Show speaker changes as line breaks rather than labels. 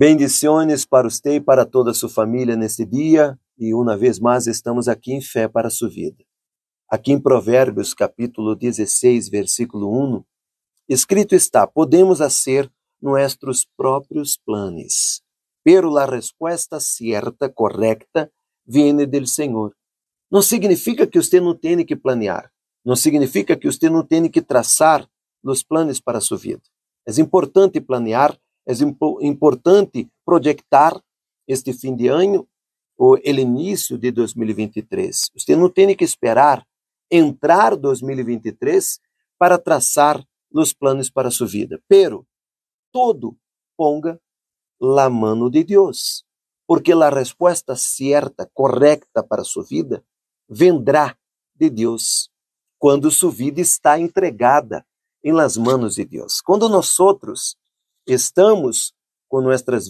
Bendiciones para você e para toda sua família neste dia e uma vez mais estamos aqui em fé para sua vida. Aqui em Provérbios capítulo 16, versículo 1, escrito está: Podemos fazer nossos próprios planos, pero la resposta certa, correcta, viene del Senhor. Não significa que você não tenha que planear, não significa que você não tenha que traçar os planos para sua vida. É importante planear é importante projetar este fim de ano ou o início de 2023. Você não tem que esperar entrar 2023 para traçar os planos para sua vida. Pero todo ponga la mano de Deus, porque a resposta certa, correta para sua vida vendrá de Deus quando sua vida está entregada em las manos de Deus. Quando nós outros estamos com nossas